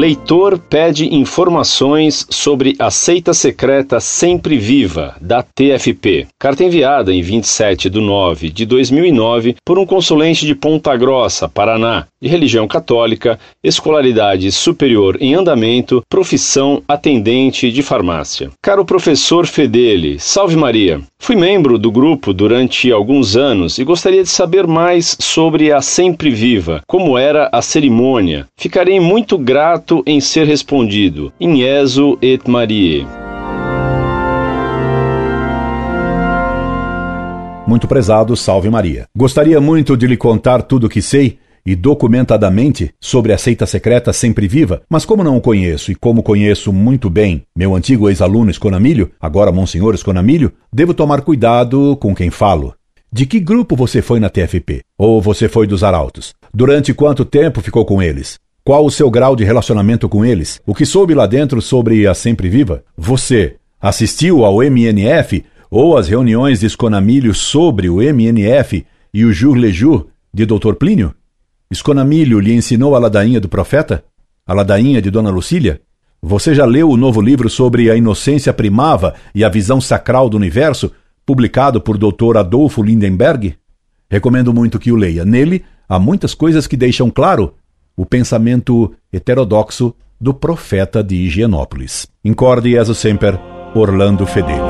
Leitor pede informações sobre a seita secreta Sempre Viva, da TFP. Carta enviada em 27 de 9 de 2009 por um consulente de Ponta Grossa, Paraná, de religião católica, escolaridade superior em andamento, profissão atendente de farmácia. Caro professor Fedele, salve Maria. Fui membro do grupo durante alguns anos e gostaria de saber mais sobre a Sempre Viva, como era a cerimônia. Ficarei muito grato em ser respondido. In Jesu et Marie. Muito prezado, salve Maria. Gostaria muito de lhe contar tudo o que sei e documentadamente sobre a seita secreta sempre viva, mas como não o conheço e como conheço muito bem meu antigo ex-aluno Esconamilho, agora Monsenhor Esconamilho, devo tomar cuidado com quem falo. De que grupo você foi na TFP? Ou você foi dos arautos? Durante quanto tempo ficou com eles? Qual o seu grau de relacionamento com eles? O que soube lá dentro sobre a Sempre Viva? Você assistiu ao MNF ou às reuniões de Esconamilho sobre o MNF e o Jour le Jour de Dr. Plínio? Esconamilho lhe ensinou a ladainha do profeta? A ladainha de Dona Lucília? Você já leu o novo livro sobre a inocência primava e a visão sacral do universo, publicado por Dr. Adolfo Lindenberg? Recomendo muito que o leia. Nele há muitas coisas que deixam claro o pensamento heterodoxo do profeta de Higienópolis. Incorde Jesus Semper, Orlando Fedeli.